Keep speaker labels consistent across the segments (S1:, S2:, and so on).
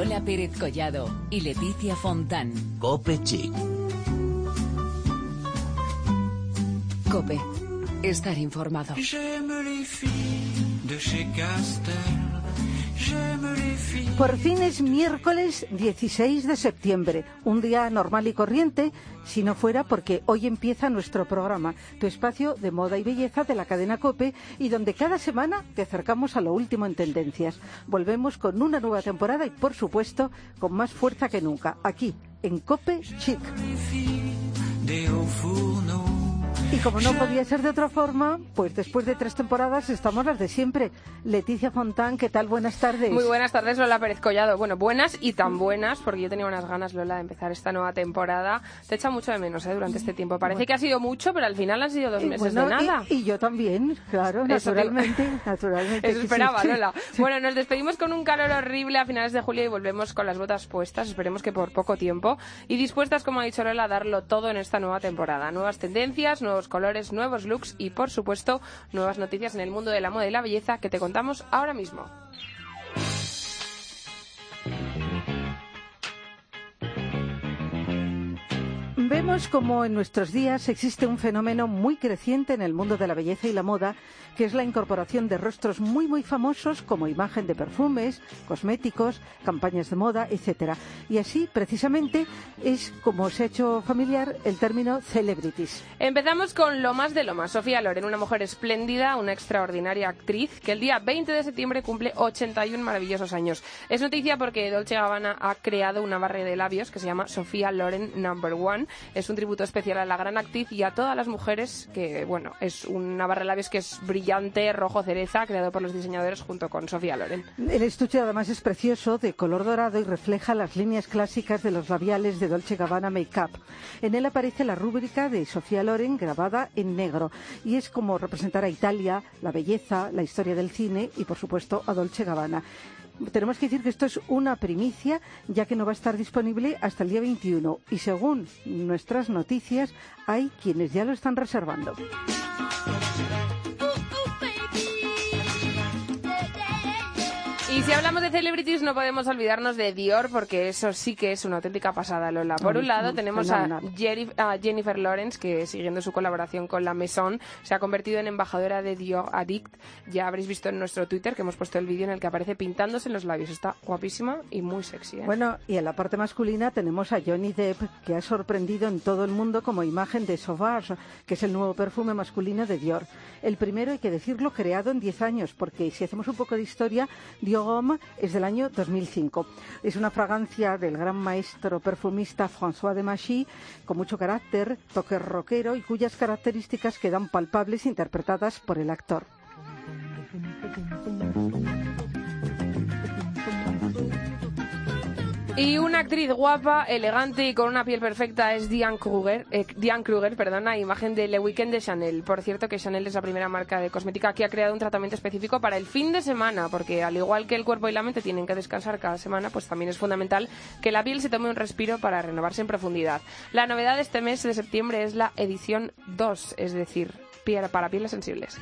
S1: Lola Pérez Collado y Leticia Fontán.
S2: Cope Chic.
S1: Cope. Estar informado.
S3: Por fin es miércoles 16 de septiembre, un día normal y corriente, si no fuera porque hoy empieza nuestro programa, tu espacio de moda y belleza de la cadena Cope y donde cada semana te acercamos a lo último en tendencias. Volvemos con una nueva temporada y por supuesto con más fuerza que nunca, aquí en Cope Chic. Y como no podía ser de otra forma, pues después de tres temporadas estamos las de siempre. Leticia Fontán, ¿qué tal? Buenas tardes.
S4: Muy buenas tardes, Lola Pérez Collado. Bueno, buenas y tan buenas, porque yo tenía unas ganas, Lola, de empezar esta nueva temporada. Te echa mucho de menos ¿eh? durante este tiempo. Parece que ha sido mucho, pero al final han sido dos meses de nada.
S3: Y, yo también, claro, naturalmente. naturalmente
S4: Eso esperaba, Lola. Bueno, nos despedimos con un calor horrible a finales de julio y volvemos con las botas puestas, esperemos que por poco tiempo, y dispuestas, como ha dicho Lola, a darlo todo en esta nueva temporada. Nuevas tendencias, nuevos colores, nuevos looks y, por supuesto, nuevas noticias en el mundo de la moda y la belleza que te contamos ahora mismo.
S3: Vemos como en nuestros días existe un fenómeno muy creciente en el mundo de la belleza y la moda, que es la incorporación de rostros muy muy famosos como imagen de perfumes, cosméticos, campañas de moda, etcétera. Y así, precisamente, es como se ha hecho familiar el término celebrities.
S4: Empezamos con lo más de lo más. Sofía Loren, una mujer espléndida, una extraordinaria actriz, que el día 20 de septiembre cumple 81 maravillosos años. Es noticia porque Dolce Gabbana ha creado una barra de labios que se llama Sofía Loren Number One es un tributo especial a la gran actriz y a todas las mujeres que, bueno, es una barra de labios que es brillante, rojo cereza, creado por los diseñadores junto con Sofía Loren.
S3: El estuche además es precioso, de color dorado y refleja las líneas clásicas de los labiales de Dolce Gabbana Makeup. En él aparece la rúbrica de Sofía Loren grabada en negro y es como representar a Italia, la belleza, la historia del cine y, por supuesto, a Dolce Gabbana tenemos que decir que esto es una primicia, ya que no va a estar disponible hasta el día 21. Y según nuestras noticias, hay quienes ya lo están reservando.
S4: Si hablamos de celebrities no podemos olvidarnos de Dior porque eso sí que es una auténtica pasada, Lola. Por un lado tenemos a, Jennifer Lawrence que siguiendo su colaboración con la Maison se ha convertido en embajadora de Dior Addict. Ya habréis visto en nuestro Twitter que hemos puesto el vídeo en el que aparece pintándose en los labios. Está guapísima y muy sexy. ¿eh?
S3: Bueno, y en la parte masculina tenemos a Johnny Depp que ha sorprendido en todo el mundo como imagen de Sauvage, que es el nuevo perfume masculino de Dior. El primero, hay que decirlo, creado en 10 años, porque si hacemos un poco de historia, Dior es del año 2005. Es una fragancia del gran maestro perfumista François de Machy, con mucho carácter, toque rockero y cuyas características quedan palpables interpretadas por el actor.
S4: Y una actriz guapa, elegante y con una piel perfecta es Diane Kruger, eh, Diane Kruger, perdona, imagen de Le Weekend de Chanel. Por cierto que Chanel es la primera marca de cosmética que ha creado un tratamiento específico para el fin de semana, porque al igual que el cuerpo y la mente tienen que descansar cada semana, pues también es fundamental que la piel se tome un respiro para renovarse en profundidad. La novedad de este mes de septiembre es la edición 2, es decir, para pieles sensibles.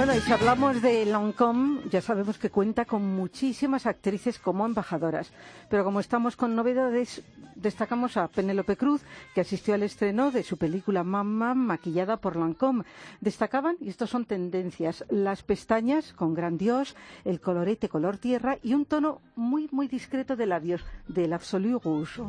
S3: Bueno, y si hablamos de Lancôme, ya sabemos que cuenta con muchísimas actrices como embajadoras. Pero como estamos con novedades, destacamos a Penélope Cruz, que asistió al estreno de su película Mamma, maquillada por Lancôme. Destacaban, y estos son tendencias, las pestañas con gran dios, el colorete color tierra y un tono muy, muy discreto de labios, del Absolu Rouge.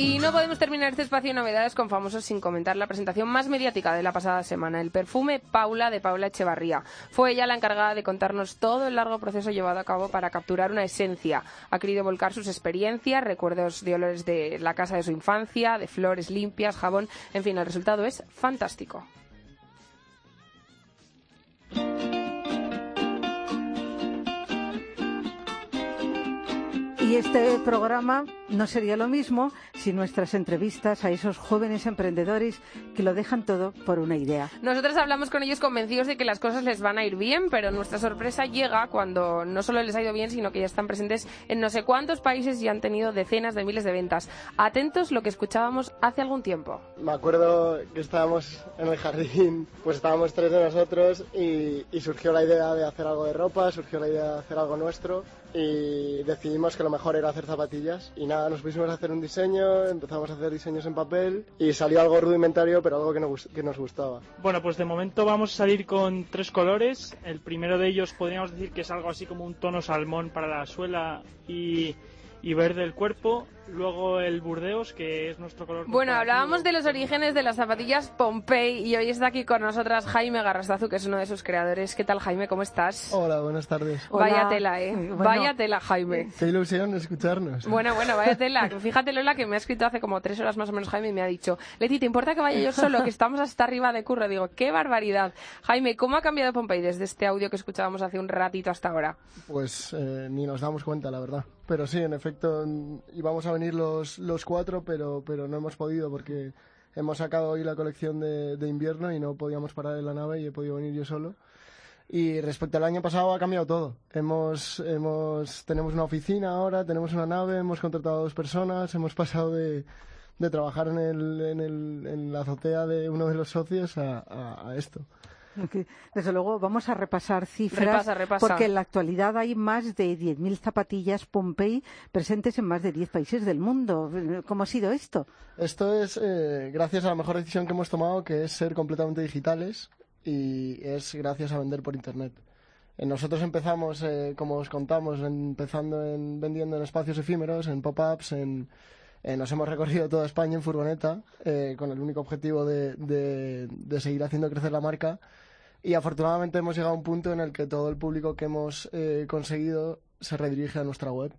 S4: Y no podemos terminar este espacio de novedades con famosos sin comentar la presentación más mediática de la pasada semana, el perfume Paula de Paula Echevarría. Fue ella la encargada de contarnos todo el largo proceso llevado a cabo para capturar una esencia. Ha querido volcar sus experiencias, recuerdos de olores de la casa de su infancia, de flores limpias, jabón, en fin, el resultado es fantástico.
S3: Y este programa no sería lo mismo si nuestras entrevistas a esos jóvenes emprendedores que lo dejan todo por una idea.
S4: Nosotros hablamos con ellos convencidos de que las cosas les van a ir bien, pero nuestra sorpresa llega cuando no solo les ha ido bien, sino que ya están presentes en no sé cuántos países y han tenido decenas de miles de ventas. Atentos lo que escuchábamos hace algún tiempo.
S2: Me acuerdo que estábamos en el jardín, pues estábamos tres de nosotros y, y surgió la idea de hacer algo de ropa, surgió la idea de hacer algo nuestro y decidimos que lo mejor era hacer zapatillas y nada, nos pusimos a hacer un diseño, empezamos a hacer diseños en papel y salió algo rudimentario pero algo que nos, gustaba.
S5: Bueno, pues de momento vamos a salir con tres colores. El primero de ellos podríamos decir que es algo así como un tono salmón para la suela y verde el cuerpo. Luego el Burdeos, que es nuestro color.
S4: Bueno, hablábamos de los orígenes de las zapatillas Pompey y hoy está aquí con nosotras Jaime Garrastazu, que es uno de sus creadores. ¿Qué tal, Jaime? ¿Cómo estás?
S2: Hola, buenas tardes.
S4: Vaya tela, ¿eh? vaya tela, Jaime.
S2: Qué ilusión escucharnos.
S4: Bueno, bueno, vaya tela. Fíjate, Lola, que me ha escrito hace como tres horas más o menos Jaime y me ha dicho, Leti, ¿te importa que vaya yo solo? Que estamos hasta arriba de curro. Digo, qué barbaridad. Jaime, ¿cómo ha cambiado Pompey desde este audio que escuchábamos hace un ratito hasta ahora?
S2: Pues eh, ni nos damos cuenta, la verdad. Pero sí, en efecto, íbamos a venir los, los cuatro, pero, pero no hemos podido porque hemos sacado hoy la colección de, de invierno y no podíamos parar en la nave y he podido venir yo solo. Y respecto al año pasado ha cambiado todo. Hemos, hemos, tenemos una oficina ahora, tenemos una nave, hemos contratado a dos personas, hemos pasado de, de trabajar en, el, en, el, en la azotea de uno de los socios a, a, a esto.
S3: Desde luego vamos a repasar cifras
S4: repasa, repasa.
S3: porque en la actualidad hay más de 10.000 zapatillas Pompey presentes en más de 10 países del mundo. ¿Cómo ha sido esto?
S2: Esto es eh, gracias a la mejor decisión que hemos tomado, que es ser completamente digitales y es gracias a vender por Internet. Eh, nosotros empezamos, eh, como os contamos, empezando en, vendiendo en espacios efímeros, en pop-ups, en, eh, nos hemos recorrido toda España en furgoneta eh, con el único objetivo de, seguir haciendo crecer la marca. Y afortunadamente hemos llegado a un punto en el que todo el público que hemos eh, conseguido se redirige a nuestra web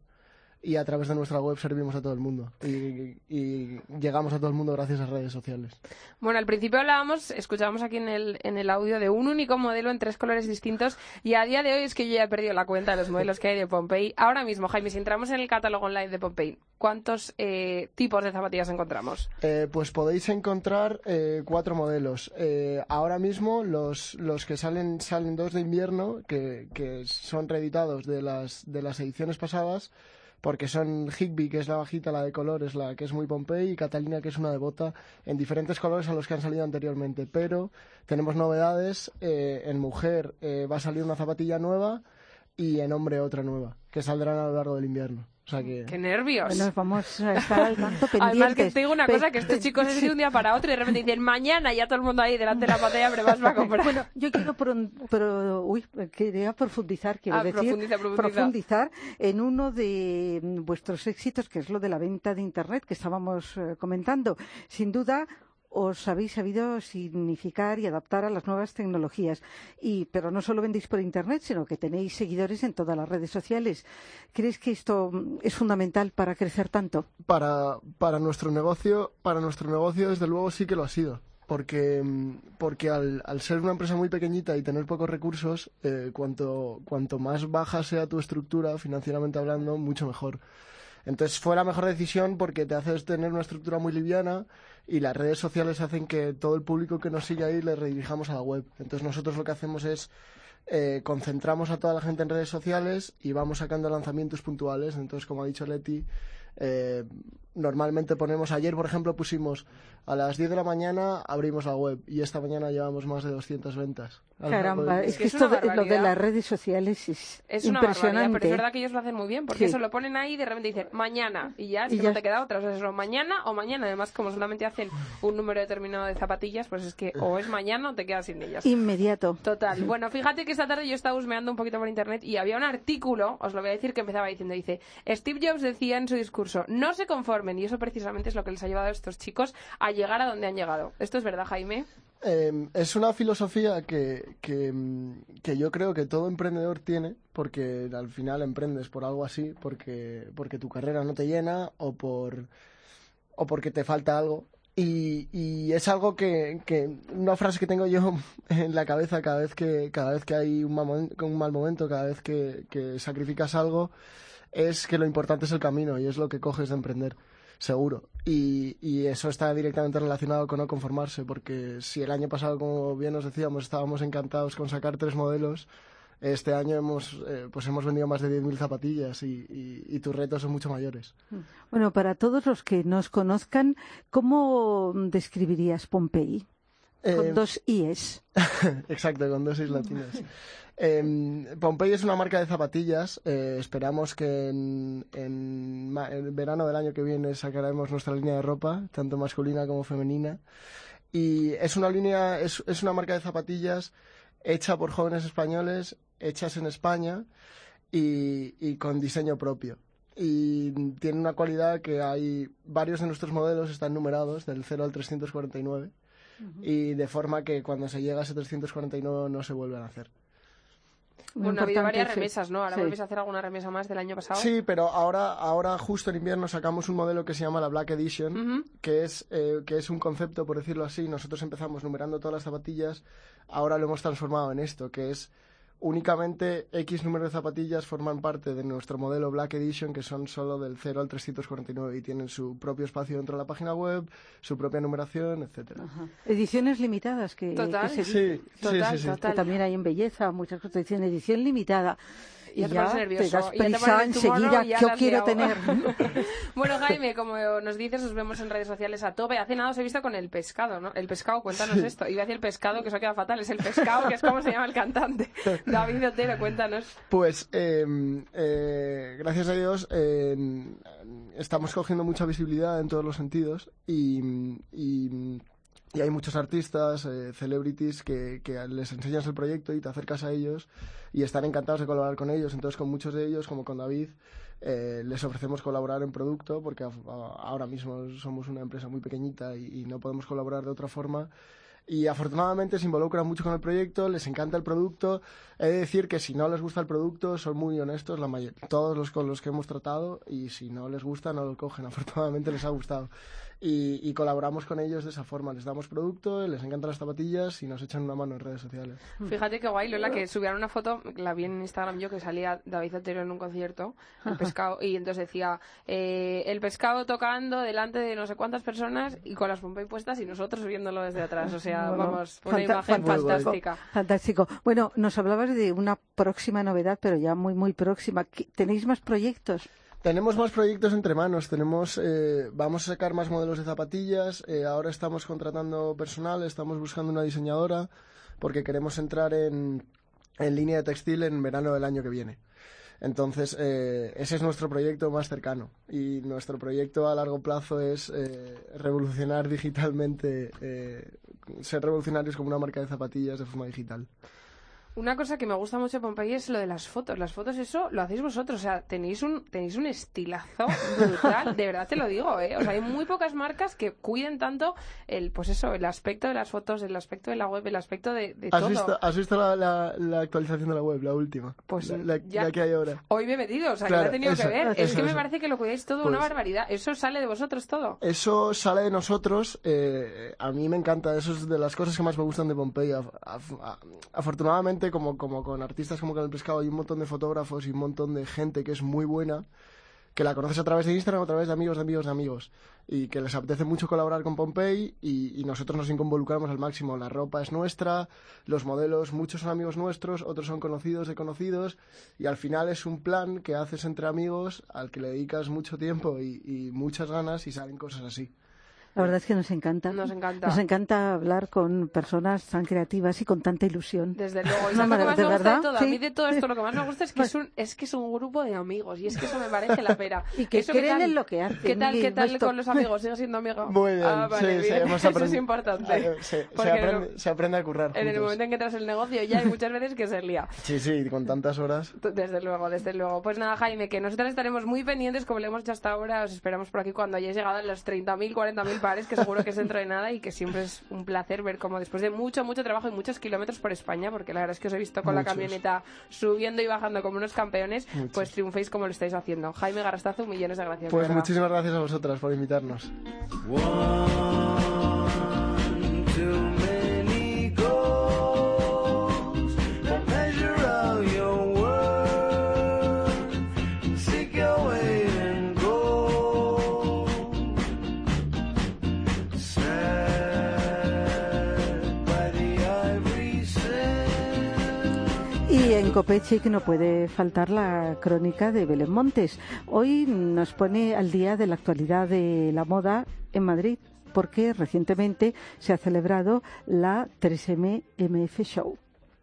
S2: y a través de nuestra web servimos a todo el mundo y, y, llegamos a todo el mundo gracias a redes sociales.
S4: Bueno, al principio hablábamos, escuchábamos aquí en el, en el audio de un único modelo en tres colores distintos y a día de hoy es que yo ya he perdido la cuenta de los modelos que hay de Pompey. Ahora mismo, Jaime, si entramos en el catálogo online de Pompey, ¿cuántos eh, tipos de zapatillas encontramos?
S2: Eh, pues podéis encontrar eh, cuatro modelos. Eh, ahora mismo los, los que salen salen dos de invierno que, que son reeditados de las, de las ediciones pasadas porque son Higby, que es la bajita, la de color, es la que es muy Pompey, y Catalina, que es una de bota, en diferentes colores a los que han salido anteriormente. Pero tenemos novedades, eh, en mujer eh, va a salir una zapatilla nueva y en hombre otra nueva, que saldrán a lo largo del invierno. Sea que...
S4: ¡Qué nervios!
S3: Bueno, vamos a estar al tanto pendientes.
S4: Además que te digo una cosa, que estos chicos es de un día para otro y de repente dicen mañana ya todo el mundo ahí delante de la pantalla vas a comprar.
S3: Bueno, yo quiero pro, pro, uy, quería profundizar, quiero
S4: ah,
S3: decir,
S4: profundiza, profundiza.
S3: profundizar en uno de vuestros éxitos, que es lo de la venta de Internet que estábamos eh, comentando. Sin duda, os habéis sabido significar y adaptar a las nuevas tecnologías. Y, pero no solo vendéis por Internet, sino que tenéis seguidores en todas las redes sociales. ¿Crees que esto es fundamental para crecer tanto?
S2: Para, para nuestro negocio, para nuestro negocio, desde luego sí que lo ha sido. Porque, porque al, al ser una empresa muy pequeñita y tener pocos recursos, eh, cuanto, cuanto más baja sea tu estructura, financieramente hablando, mucho mejor. Entonces fue la mejor decisión porque te haces tener una estructura muy liviana y las redes sociales hacen que todo el público que nos sigue ahí le redirijamos a la web. Entonces nosotros lo que hacemos es eh, concentramos a toda la gente en redes sociales y vamos sacando lanzamientos puntuales. Entonces, como ha dicho Leti, eh, normalmente ponemos, ayer por ejemplo pusimos a las 10 de la mañana abrimos la web y esta mañana llevamos más de 200 ventas.
S3: Caramba, es que, es esto de, lo de las redes sociales es,
S4: es
S3: impresionante.
S4: pero es verdad que ellos lo hacen muy bien, porque sí. eso lo ponen ahí y de repente dicen mañana y ya, es y que ya. no te queda otra, o sea, es lo mañana o mañana. Además, como solamente hacen un número determinado de zapatillas, pues es que o es mañana o te quedas sin ellas.
S3: Inmediato.
S4: Total. Bueno, fíjate que esta tarde yo estaba husmeando un poquito por internet y había un artículo, os lo voy a decir, que empezaba diciendo, dice, Steve Jobs decía en su discurso, no se y eso precisamente es lo que les ha llevado a estos chicos a llegar a donde han llegado. ¿Esto es verdad, Jaime?
S2: Eh, es una filosofía que, que, que, yo creo que todo emprendedor tiene, porque al final emprendes por algo así, porque, porque tu carrera no te llena o, por, o porque te falta algo. Y, y es algo que, que, una frase que tengo yo en la cabeza cada vez que, cada vez que hay un mal, un mal momento, cada vez que, que sacrificas algo, es que lo importante es el camino y es lo que coges de emprender, seguro. Y, y eso está directamente relacionado con no conformarse, porque si el año pasado, como bien os decíamos, estábamos encantados con sacar tres modelos, este año hemos, eh, pues hemos vendido más de 10.000 zapatillas y, y, y, tus retos son mucho mayores.
S3: Bueno, para todos los que nos conozcan, ¿cómo describirías Pompey? Con
S2: Eh,
S3: dos IES.
S2: Exacto, con dos is latinas. Eh, Pompey es una marca de zapatillas. eh, esperamos que en, en verano del año que viene sacaremos nuestra línea de ropa, tanto masculina como femenina. Y es una línea, es, es una marca de zapatillas hecha por jóvenes españoles, hechas en España y, y con diseño propio. Y tiene una cualidad que hay varios de nuestros modelos están numerados del 0 al 349 y de forma que cuando se llega a ese 349 no se vuelven a hacer.
S3: Muy
S4: Bueno, ha habido varias
S3: sí.
S4: remesas, ¿no? Ahora
S3: Sí.
S4: volvéis a hacer alguna remesa más del año pasado.
S2: Sí, pero ahora, ahora justo en invierno sacamos un modelo que se llama la Black Edition, que, es, eh, que es un concepto, por decirlo así. Nosotros empezamos numerando todas las zapatillas, ahora lo hemos transformado en esto, que es únicamente X número de zapatillas forman parte de nuestro modelo Black Edition, que son solo del 0 al 349 y tienen su propio espacio dentro de la página web, su propia numeración, etcétera.
S3: Ajá. Ediciones limitadas que,
S4: Total.
S3: que se
S2: Sí,
S4: Total,
S2: sí, sí.
S4: total.
S3: que también hay en belleza, muchas cosas dicen edición limitada.
S4: Ya
S3: Y
S4: te
S3: ya
S4: pones
S3: te
S4: nervioso,
S3: das
S4: ya te
S3: prisa
S4: pones el tomorrow
S3: enseguida,
S4: y ya
S3: yo quiero tener.
S4: bueno, Jaime, como nos dices, os vemos en redes sociales a tope. Hace nada os he visto con el pescado, ¿no? El pescado, cuéntanos esto. Iba a decir el pescado, que eso queda fatal. Es el pescado, que es como se llama el cantante. David Otero, cuéntanos.
S2: Pues eh, eh, gracias a Dios eh, estamos cogiendo mucha visibilidad en todos los sentidos y, y- y hay muchos artistas, eh, celebrities que, que les enseñas el proyecto y te acercas a ellos y están encantados de colaborar con ellos. Entonces con muchos de ellos, como con David, eh, les ofrecemos colaborar en producto porque ahora mismo somos una empresa muy pequeñita y, no podemos colaborar de otra forma. Y afortunadamente se involucran mucho con el proyecto, les encanta el producto. He de decir que si no les gusta el producto, son muy honestos, la may- todos los con los que hemos tratado, y si no les gusta, no lo cogen. Afortunadamente les ha gustado. Y, y colaboramos con ellos de esa forma. Les damos producto, les encantan las zapatillas y nos echan una mano en redes sociales.
S4: Fíjate qué guay, Lola, que subieron una foto, la vi en Instagram yo, que salía David Otero en un concierto, el pescado, y entonces decía, eh, el pescado tocando delante de no sé cuántas personas y con las Pompey puestas y nosotros viéndolo desde atrás. O sea,
S3: Bueno,
S4: vamos, una
S3: fanta-
S4: imagen
S2: fantástico.
S4: fantástica.
S3: Fantástico. Bueno, nos hablabas de una próxima novedad, pero ya muy, muy próxima. ¿Qué- ¿Tenéis más proyectos?
S2: Tenemos más proyectos entre manos. Tenemos, eh, vamos a sacar más modelos de zapatillas. eh, ahora estamos contratando personal, estamos buscando una diseñadora porque queremos entrar en, en línea de textil en verano del año que viene. Entonces, eh, ese es nuestro proyecto más cercano. Y nuestro proyecto a largo plazo es eh, revolucionar digitalmente, eh, ser revolucionarios como una marca de zapatillas de forma digital.
S4: Una cosa que me gusta mucho de Pompeyi es lo de las fotos. Las fotos, eso lo hacéis vosotros. O sea, tenéis un, tenéis un estilazo brutal. De verdad te lo digo, ¿eh? O sea, hay muy pocas marcas que cuiden tanto el, pues eso, el aspecto de las fotos, el aspecto de la web, el aspecto de, de
S2: ¿Has
S4: todo.
S2: visto, has visto la, la- la actualización de la web, la última?
S4: Pues
S2: la, la-
S4: ya-
S2: la que hay ahora.
S4: Hoy me he metido, o sea,
S2: Claro,
S4: que he tenido
S2: eso,
S4: que ver. es
S2: eso,
S4: que me parece que lo cuidáis todo una
S2: Pues-
S4: barbaridad. Eso sale de vosotros todo.
S2: Eso sale de nosotros. eh, a mí me encanta. Eso es de las cosas que más me gustan de Pompeya. Af- afortunadamente, como, con artistas como con el pescado, hay un montón de fotógrafos y un montón de gente que es muy buena, que la conoces a través de Instagram, a través de amigos, de amigos, de amigos, y que les apetece mucho colaborar con Pompey y, nosotros nos involucramos al máximo. La ropa es nuestra, los modelos, muchos son amigos nuestros, otros son conocidos de conocidos, y al final es un plan que haces entre amigos al que le dedicas mucho tiempo y muchas ganas y salen cosas así.
S3: La verdad es que nos encanta.
S4: Nos encanta.
S3: Nos encanta hablar con personas tan creativas y con tanta ilusión.
S4: Desde luego. ¿Y
S3: No,
S4: lo que más
S3: ¿de
S4: me gusta
S3: verdad?
S4: de todo? A
S3: Sí.
S4: mí de todo esto lo que más me gusta es que es un, es que es un grupo de amigos y es que eso me parece la pera.
S3: Y que
S4: Eso, ¿qué
S3: creen
S4: tal?
S3: en lo que hacen.
S4: ¿Qué tal, qué tal con los amigos? ¿Sigue siendo amigo?
S2: Muy bien,
S4: Ah, vale,
S2: sí, sí,
S4: bien.
S2: hemos
S4: Eso es importante.
S2: Se, aprende, se aprende a currar
S4: En el momento en que entras el negocio ya hay muchas veces que se lía.
S2: Sí, sí, con tantas horas.
S4: Desde luego, desde luego. Pues nada, Jaime, que nosotros estaremos muy pendientes, como le hemos hecho hasta ahora. Os esperamos por aquí cuando hayáis llegado a los 30.000, 40.000 que seguro que es dentro de nada y que siempre es un placer ver cómo después de mucho, mucho trabajo y muchos kilómetros por España, porque la verdad es que os he visto con la camioneta subiendo y bajando como unos campeones,
S2: Muchos.
S4: pues triunféis como lo estáis haciendo. Jaime Garastazu, millones de gracias.
S2: Pues muchísimas gracias a vosotras por invitarnos.
S6: One
S3: en Copechic no puede faltar la crónica de Belén Montes. Hoy nos pone al día de la actualidad de la moda en Madrid, porque recientemente se ha celebrado la 3M MF Show.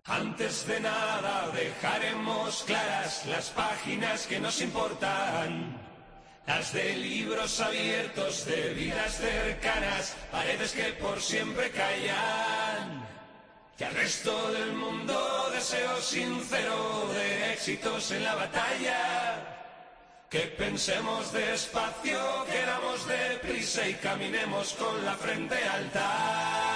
S7: Antes de nada dejaremos claras las páginas que nos importan. Las de libros abiertos, de vidas cercanas, paredes que por siempre callan. Y al resto del mundo deseo sincero de éxitos en la batalla. Que pensemos despacio, queramos deprisa y caminemos con la frente alta.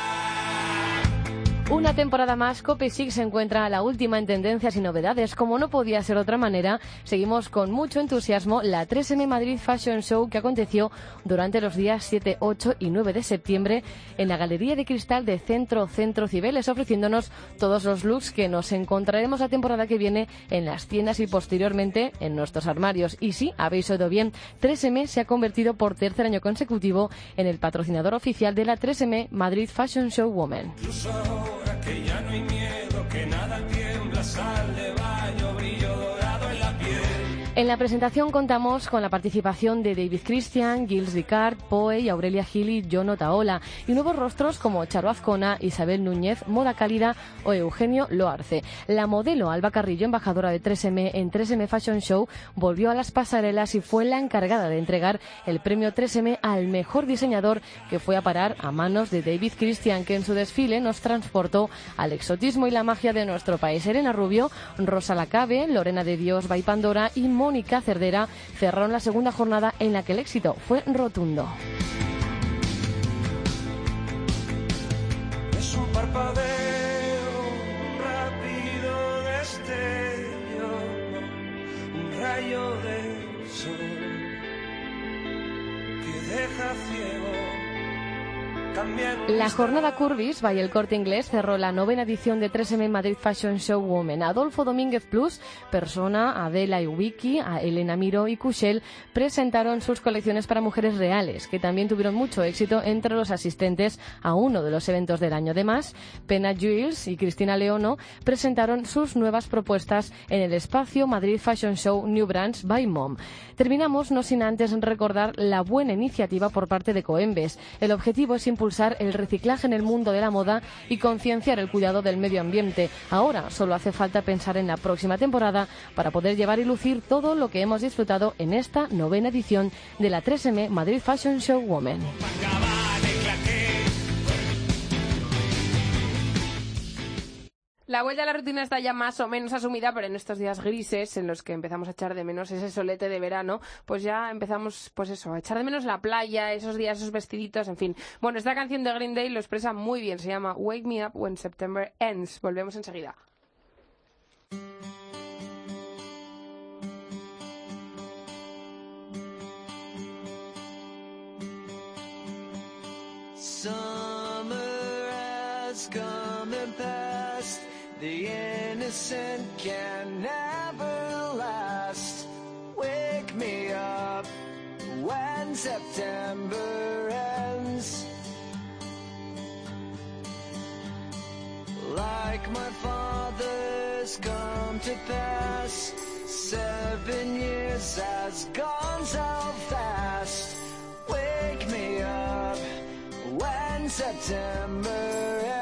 S8: Una temporada más, Cope Six se encuentra a la última en tendencias y novedades. Como no podía ser de otra manera, seguimos con mucho entusiasmo la 3M Madrid Fashion Show que aconteció durante los días 7, 8 y 9 de septiembre en la Galería de Cristal de Centro Centro Cibeles, ofreciéndonos todos los looks que nos encontraremos la temporada que viene en las tiendas y posteriormente en nuestros armarios. Y sí, habéis oído bien, 3M se ha convertido por tercer año consecutivo en el patrocinador oficial de la 3M Madrid Fashion Show Woman.
S7: Ahora que ya no hay miedo, que nada tiembla, sal En la
S8: presentación contamos con la participación de David Christian, Gilles Ricard, Poe y Aurelia Gil y John Otaola, y nuevos rostros como Charo Azcona, Isabel Núñez, Moda Cálida o Eugenio Loarce. La modelo Alba Carrillo, embajadora de 3M en 3M Fashion Show, volvió a las pasarelas y fue la encargada de entregar el premio 3M al mejor diseñador que fue a parar a manos de David Christian, que en su desfile nos transportó al exotismo y la magia de nuestro país. Elena Rubio, Rosa Lacabe, Lorena de Dios, Bay Pandora y Mónica Cerdera cerraron la segunda jornada en la que el éxito fue rotundo. La jornada Curvis by el Corte Inglés cerró la novena edición de 3M Madrid Fashion Show Women. Adolfo Domínguez Plus, Persona, Adela y Wiki, a Elena Miro y Cushel presentaron sus colecciones para mujeres reales, que también tuvieron mucho éxito entre los asistentes a uno de los eventos del año. Además, Pena Jules y Cristina Leono presentaron sus nuevas propuestas en el espacio Madrid Fashion Show New Brands by Mom. Terminamos no sin antes recordar la buena iniciativa por parte de Coembes. El objetivo es impulsar el reciclaje en el mundo de la moda y concienciar el cuidado del medio ambiente. Ahora solo hace falta pensar en la próxima temporada para poder llevar y lucir todo lo que hemos disfrutado en esta novena edición de la 3M Madrid Fashion Show Women.
S4: La vuelta a la rutina está ya más o menos asumida, pero en estos días grises en los que empezamos a echar de menos ese solete de verano, pues ya empezamos, pues eso, a echar de menos la playa, esos días, esos vestiditos, en fin. Bueno, esta canción de Green Day lo expresa muy bien, se llama Wake Me Up When September Ends. Volvemos enseguida.
S6: Summer has come and passed. The innocent can never last. Wake me up when September ends. Like my father's come to pass. Seven years has gone so fast. Wake me up when September ends.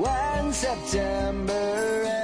S6: when September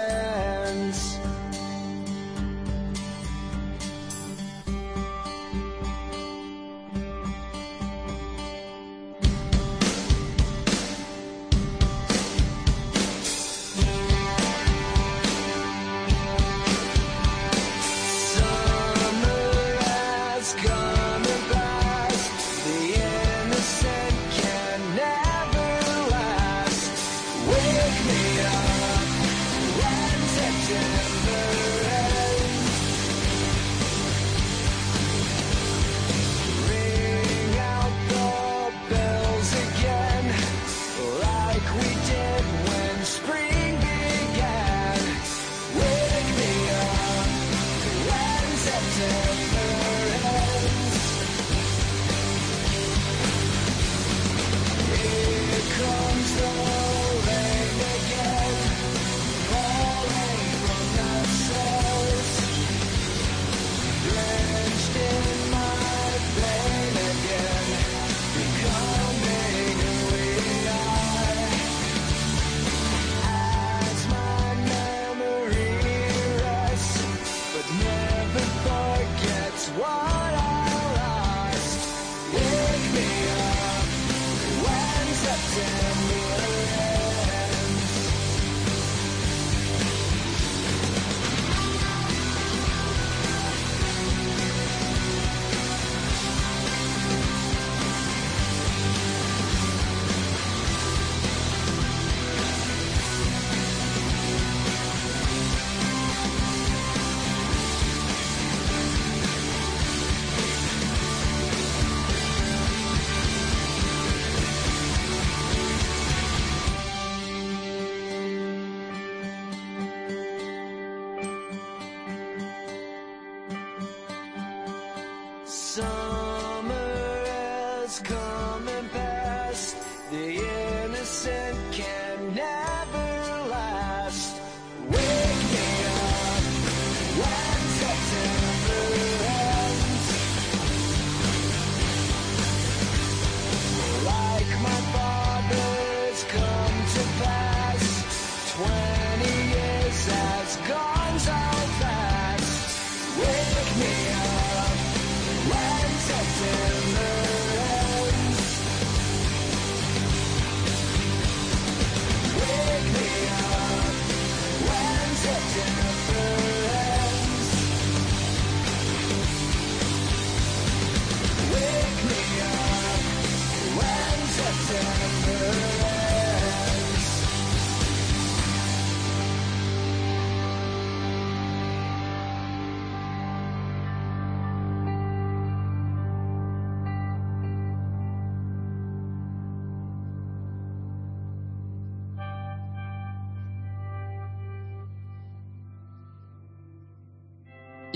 S6: summer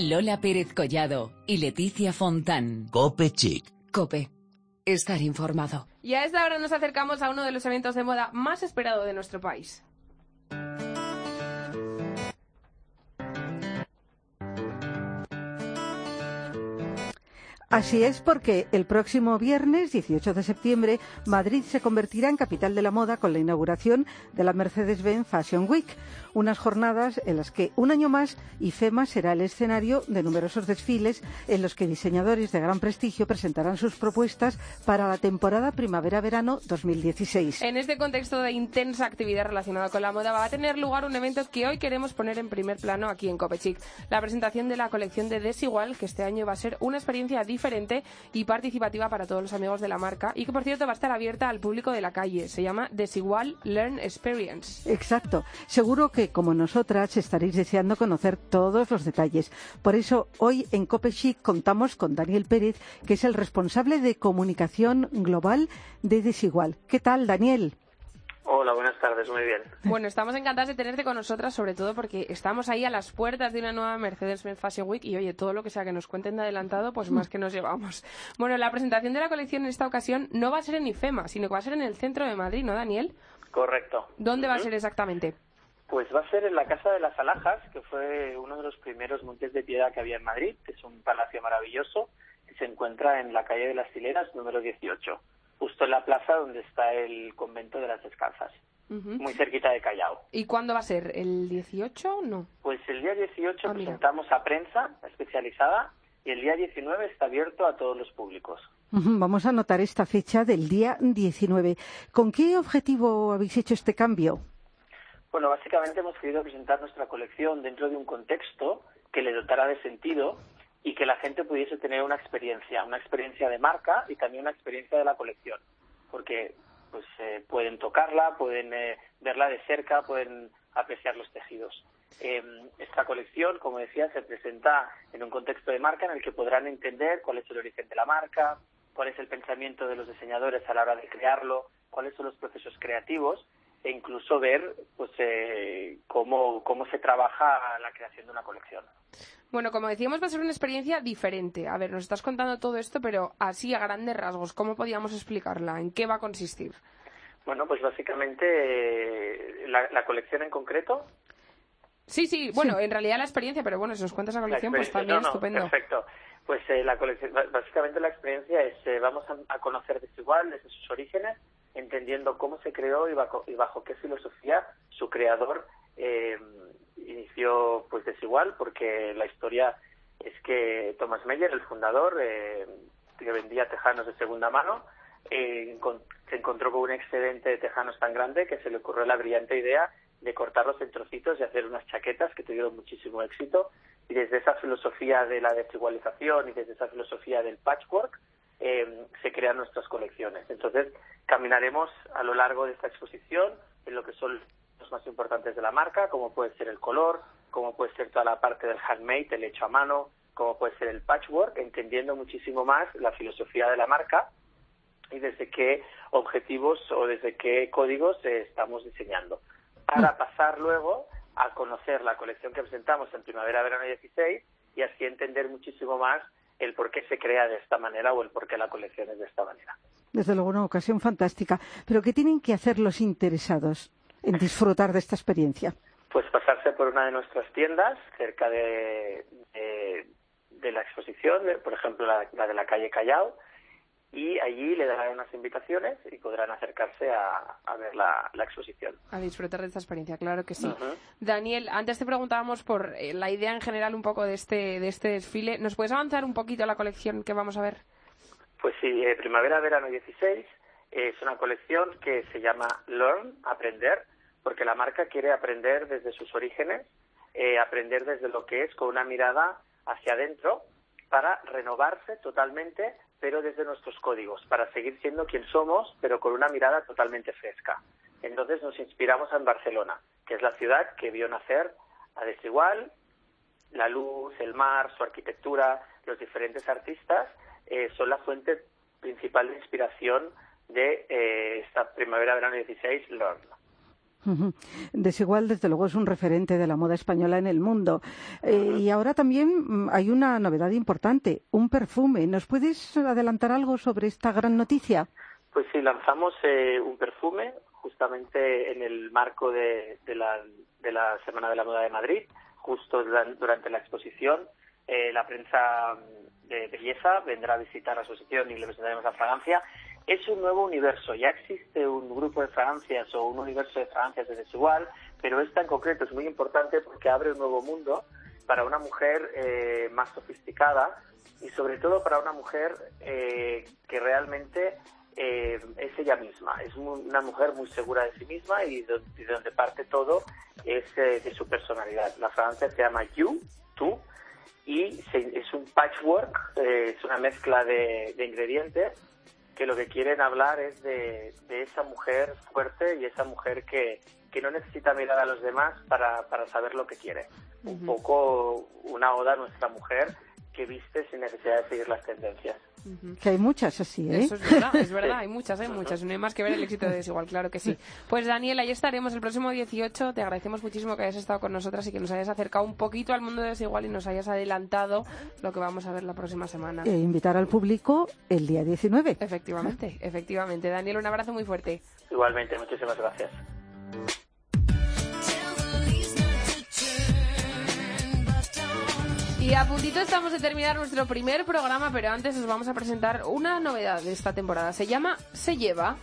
S1: Lola Pérez Collado y Leticia Fontán.
S9: Cope Chic.
S1: Cope. Estar informado.
S4: Y a esta hora nos acercamos a uno de los eventos de moda más esperado de nuestro país.
S3: Así es porque el próximo viernes 18 de septiembre Madrid se convertirá en capital de la moda con la inauguración de la Mercedes-Benz Fashion Week, unas jornadas en las que un año más IFEMA será el escenario de numerosos desfiles en los que diseñadores de gran prestigio presentarán sus propuestas para la temporada primavera-verano 2016.
S4: En este contexto de intensa actividad relacionada con la moda va a tener lugar un evento que hoy queremos poner en primer plano aquí en Copechic, la presentación de la colección de Desigual, que este año va a ser una experiencia diferente y participativa para todos los amigos de la marca y que por cierto va a estar abierta al público de la calle. Se llama Desigual Learn Experience.
S3: Exacto. Seguro que, como nosotras, estaréis deseando conocer todos los detalles. Por eso, hoy en COPECHIC contamos con Daniel Pérez, que es el responsable de comunicación global de Desigual. ¿Qué tal, Daniel?
S10: Hola, buenas tardes, muy bien.
S4: Bueno, estamos encantados de tenerte con nosotras, sobre todo porque estamos ahí a las puertas de una nueva Mercedes-Benz Fashion Week y oye, todo lo que sea que nos cuenten de adelantado, pues más que nos llevamos. Bueno, la presentación de la colección en esta ocasión no va a ser en IFEMA, sino que va a ser en el centro de Madrid, ¿no, Daniel?
S10: Correcto.
S4: ¿Dónde va a ser exactamente?
S10: Pues va a ser en la Casa de las Alhajas, que fue uno de los primeros montes de piedad que había en Madrid, que es un palacio maravilloso, que se encuentra en la calle de las Hileras, número 18, justo en la plaza donde está el convento de las Descalzas, muy cerquita de Callao.
S4: ¿Y cuándo va a ser? ¿El 18? No.
S10: Pues el día 18
S4: Ah,
S10: presentamos a prensa especializada y el día 19 está abierto a todos los públicos.
S3: Vamos a anotar esta fecha del día 19. ¿Con qué objetivo habéis hecho este cambio?
S10: Bueno, básicamente hemos querido presentar nuestra colección dentro de un contexto que le dotara de sentido y que la gente pudiese tener una experiencia, una experiencia de marca y también una experiencia de la colección, porque pues eh, pueden tocarla, pueden eh, verla de cerca, pueden apreciar los tejidos. Eh, esta colección, como decía, se presenta en un contexto de marca en el que podrán entender cuál es el origen de la marca, cuál es el pensamiento de los diseñadores a la hora de crearlo, cuáles son los procesos creativos e incluso ver pues eh, cómo, cómo se trabaja la creación de una colección.
S4: Bueno, como decíamos, va a ser una experiencia diferente. A ver, nos estás contando todo esto, pero así a grandes rasgos, ¿cómo podíamos explicarla? ¿En qué va a consistir?
S10: Bueno, pues básicamente eh, la, la colección en concreto.
S4: Sí, sí, bueno, en realidad la experiencia, pero bueno, si nos cuentas la
S10: la
S4: colección, pues también
S10: no, no,
S4: estupendo.
S10: Perfecto. Pues eh, la colección, básicamente la experiencia es eh, vamos a, a conocer Desigual desde sus orígenes, entendiendo cómo se creó y bajo, y bajo qué filosofía su creador eh, inició pues Desigual, porque la historia es que Thomas Meyer, el fundador, eh, que vendía tejanos de segunda mano, eh, se encontró con un excedente de tejanos tan grande que se le ocurrió la brillante idea de cortarlos en trocitos y hacer unas chaquetas que tuvieron muchísimo éxito. Y desde esa filosofía de la desigualización y desde esa filosofía del patchwork eh, se crean nuestras colecciones. Entonces, caminaremos a lo largo de esta exposición en lo que son los más importantes de la marca, como puede ser el color, como puede ser toda la parte del handmade, el hecho a mano, como puede ser el patchwork, entendiendo muchísimo más la filosofía de la marca y desde qué objetivos o desde qué códigos eh, estamos diseñando. Para pasar luego a conocer la colección que presentamos en primavera-verano 16 y así entender muchísimo más el por qué se crea de esta manera o el por qué la colección es de esta manera.
S3: Desde luego, una ocasión fantástica. Pero ¿qué tienen que hacer los interesados en disfrutar de esta experiencia?
S10: Pues pasarse por una de nuestras tiendas cerca de, de, de la exposición, por ejemplo la, la de la calle Callao, y allí le darán unas invitaciones y podrán acercarse a, a ver la, la exposición.
S4: A disfrutar de esta experiencia, claro que sí. Daniel, antes te preguntábamos por eh, la idea en general un poco de este, de este desfile. ¿Nos puedes avanzar un poquito la colección que vamos a ver?
S10: Pues sí, eh, Primavera-Verano 16 es una colección que se llama Learn, aprender, porque la marca quiere aprender desde sus orígenes, eh, aprender desde lo que es con una mirada hacia adentro para renovarse totalmente, pero desde nuestros códigos, para seguir siendo quien somos, pero con una mirada totalmente fresca. Entonces nos inspiramos en Barcelona, que es la ciudad que vio nacer a Desigual, la luz, el mar, su arquitectura, los diferentes artistas eh, son la fuente principal de inspiración de eh, esta primavera-verano 16, Learn.
S3: Desigual, desde luego, es un referente de la moda española en el mundo. Eh, y ahora también mm, hay una novedad importante, un perfume. ¿Nos puedes adelantar algo sobre esta gran noticia?
S10: Pues sí, lanzamos eh, un perfume justamente en el marco de, la, de la Semana de la Moda de Madrid, justo duran- durante la exposición. Eh, la prensa mm, de belleza vendrá a visitar la exposición y le presentaremos la fragancia. Es un nuevo universo, ya existe un grupo de fragancias o un universo de fragancias de desigual, pero esta en concreto es muy importante porque abre un nuevo mundo para una mujer eh, más sofisticada y sobre todo para una mujer eh, que realmente eh, es ella misma. Es una mujer muy segura de sí misma y de, donde parte todo es eh, de su personalidad. La fragancia se llama You, tú, y se- es un patchwork, es una mezcla de ingredientes que lo que quieren hablar es de, de esa mujer fuerte y esa mujer que, que no necesita mirar a los demás para, para saber lo que quiere. Un poco una oda a nuestra mujer que viste sin necesidad de seguir las tendencias.
S3: Que hay muchas así, ¿eh?
S4: Eso es verdad, es verdad, hay muchas, hay muchas. No hay más que ver el éxito de Desigual, claro que sí. Pues Daniel, ahí estaremos el próximo 18. Te agradecemos muchísimo que hayas estado con nosotras y que nos hayas acercado un poquito al mundo de Desigual y nos hayas adelantado lo que vamos a ver la próxima semana.
S3: E invitar al público el día 19.
S4: Efectivamente, efectivamente. Daniel, un abrazo muy fuerte.
S10: Igualmente, muchísimas gracias.
S4: Y a puntito estamos de terminar nuestro primer programa, pero antes os vamos a presentar una novedad de esta temporada. Se llama Se lleva.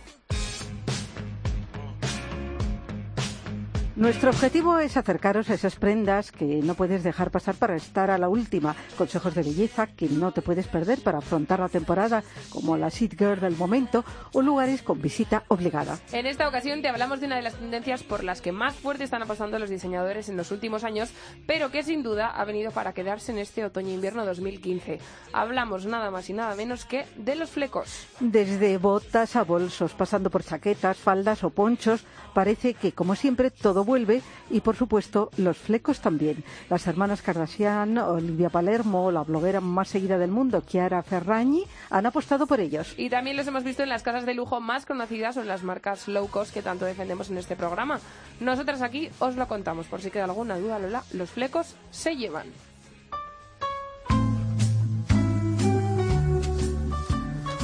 S3: Nuestro objetivo es acercaros a esas prendas que no puedes dejar pasar para estar a la última, consejos de belleza que no te puedes perder para afrontar la temporada, como la Seed Girl del momento o lugares con visita obligada.
S4: En esta ocasión te hablamos de una de las tendencias por las que más fuerte están apostando los diseñadores en los últimos años, pero que sin duda ha venido para quedarse en este otoño-invierno 2015. Hablamos nada más y nada menos que de los flecos.
S3: Desde botas a bolsos, pasando por chaquetas, faldas o ponchos, parece que, como siempre, todo vuelve y, por supuesto, los flecos también. Las hermanas Kardashian, Olivia Palermo, la bloguera más seguida del mundo, Chiara Ferragni, han apostado por ellos.
S4: Y también los hemos visto en las casas de lujo más conocidas o en las marcas low cost que tanto defendemos en este programa. Nosotras aquí os lo contamos, por si queda alguna duda, Lola, los flecos se llevan.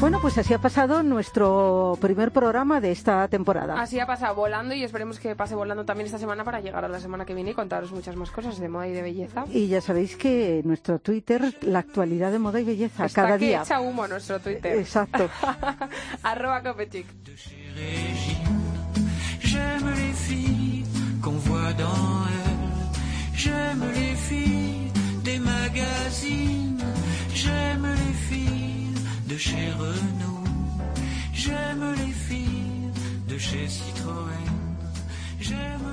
S3: Bueno, pues así ha pasado nuestro primer programa de esta temporada.
S4: Así ha pasado volando y esperemos que pase volando también esta semana para llegar a la semana que viene y contaros muchas más cosas de moda y de belleza.
S3: Y ya sabéis que nuestro Twitter, la actualidad de moda y belleza,
S4: Está
S3: cada
S4: que
S3: día.
S4: echa humo nuestro Twitter.
S3: Exacto.
S4: Arroba Copechic.
S6: J'aime les filles qu'on voit dans elle. J'aime les filles des magazines. J'aime les filles de chez Renault. J'aime les filles de chez Citroën. J'aime